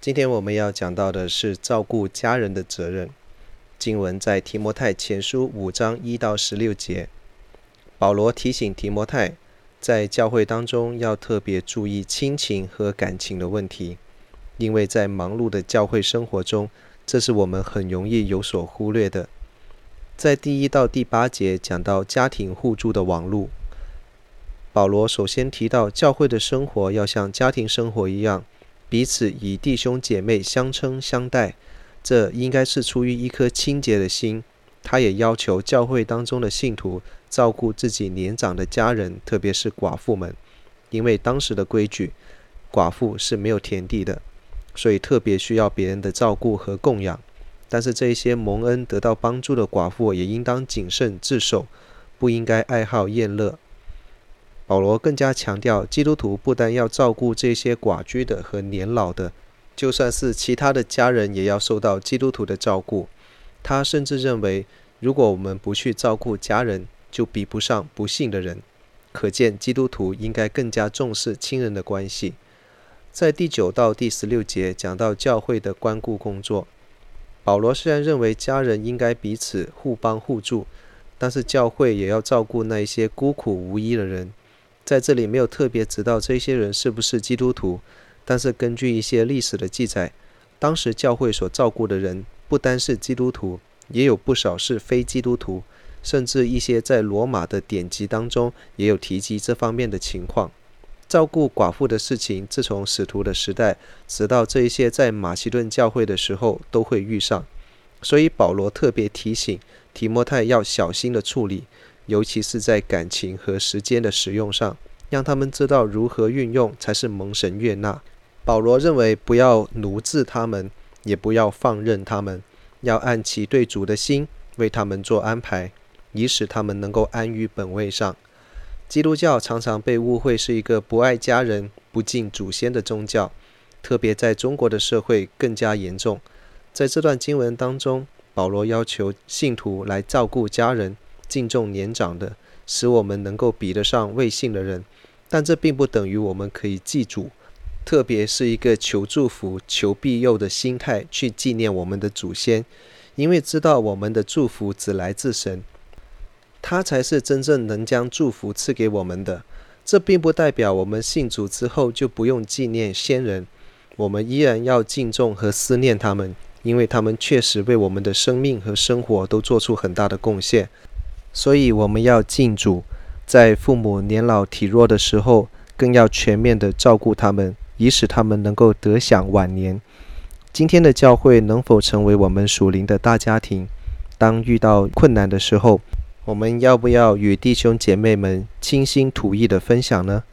今天我们要讲到的是照顾家人的责任。经文在提摩太前书五章一到十六节，保罗提醒提摩太，在教会当中要特别注意亲情和感情的问题，因为在忙碌的教会生活中，这是我们很容易有所忽略的。在第一到第八节讲到家庭互助的网络，保罗首先提到教会的生活要像家庭生活一样。彼此以弟兄姐妹相称相待，这应该是出于一颗清洁的心。他也要求教会当中的信徒照顾自己年长的家人，特别是寡妇们，因为当时的规矩，寡妇是没有田地的，所以特别需要别人的照顾和供养。但是这一些蒙恩得到帮助的寡妇也应当谨慎自守，不应该爱好宴乐。保罗更加强调，基督徒不但要照顾这些寡居的和年老的，就算是其他的家人，也要受到基督徒的照顾。他甚至认为，如果我们不去照顾家人，就比不上不信的人。可见，基督徒应该更加重视亲人的关系。在第九到第十六节讲到教会的关顾工作，保罗虽然认为家人应该彼此互帮互助，但是教会也要照顾那一些孤苦无依的人。在这里没有特别知道这些人是不是基督徒，但是根据一些历史的记载，当时教会所照顾的人不单是基督徒，也有不少是非基督徒，甚至一些在罗马的典籍当中也有提及这方面的情况。照顾寡妇的事情，自从使徒的时代，直到这一些在马其顿教会的时候都会遇上，所以保罗特别提醒提摩太要小心的处理。尤其是在感情和时间的使用上，让他们知道如何运用才是蒙神悦纳。保罗认为，不要奴制他们，也不要放任他们，要按其对主的心为他们做安排，以使他们能够安于本位上。基督教常常被误会是一个不爱家人、不敬祖先的宗教，特别在中国的社会更加严重。在这段经文当中，保罗要求信徒来照顾家人。敬重年长的，使我们能够比得上未信的人，但这并不等于我们可以记住，特别是一个求祝福、求庇佑的心态去纪念我们的祖先，因为知道我们的祝福只来自神，他才是真正能将祝福赐给我们的。这并不代表我们信主之后就不用纪念先人，我们依然要敬重和思念他们，因为他们确实为我们的生命和生活都做出很大的贡献。所以我们要敬主，在父母年老体弱的时候，更要全面的照顾他们，以使他们能够得享晚年。今天的教会能否成为我们属灵的大家庭？当遇到困难的时候，我们要不要与弟兄姐妹们倾心吐意的分享呢？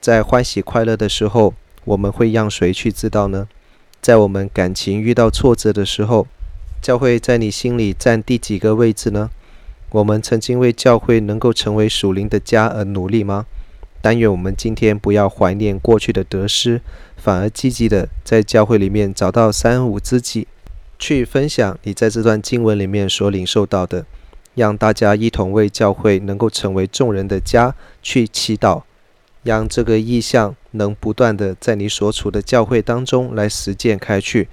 在欢喜快乐的时候，我们会让谁去知道呢？在我们感情遇到挫折的时候，教会在你心里占第几个位置呢？我们曾经为教会能够成为属灵的家而努力吗？但愿我们今天不要怀念过去的得失，反而积极的在教会里面找到三五知己，去分享你在这段经文里面所领受到的，让大家一同为教会能够成为众人的家去祈祷，让这个意象能不断的在你所处的教会当中来实践开去，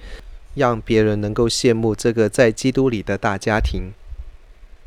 让别人能够羡慕这个在基督里的大家庭。